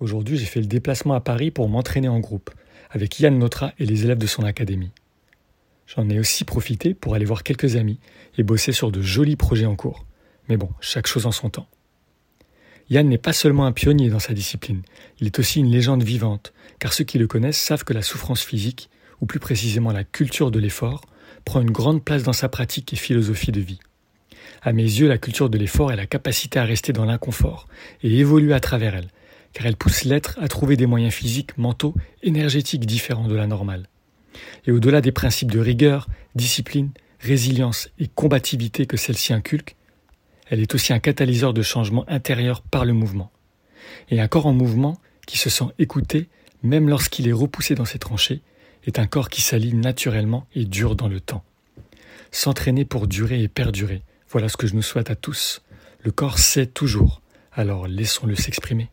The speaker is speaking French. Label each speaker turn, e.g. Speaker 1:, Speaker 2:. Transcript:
Speaker 1: Aujourd'hui, j'ai fait le déplacement à Paris pour m'entraîner en groupe, avec Yann Notre et les élèves de son académie. J'en ai aussi profité pour aller voir quelques amis et bosser sur de jolis projets en cours. Mais bon, chaque chose en son temps. Yann n'est pas seulement un pionnier dans sa discipline, il est aussi une légende vivante, car ceux qui le connaissent savent que la souffrance physique, ou plus précisément la culture de l'effort, prend une grande place dans sa pratique et philosophie de vie. À mes yeux, la culture de l'effort est la capacité à rester dans l'inconfort et évoluer à travers elle, car elle pousse l'être à trouver des moyens physiques, mentaux, énergétiques différents de la normale. Et au-delà des principes de rigueur, discipline, résilience et combativité que celle-ci inculque, elle est aussi un catalyseur de changement intérieur par le mouvement. Et un corps en mouvement, qui se sent écouté, même lorsqu'il est repoussé dans ses tranchées, est un corps qui s'aligne naturellement et dure dans le temps. S'entraîner pour durer et perdurer, voilà ce que je nous souhaite à tous. Le corps sait toujours, alors laissons-le s'exprimer.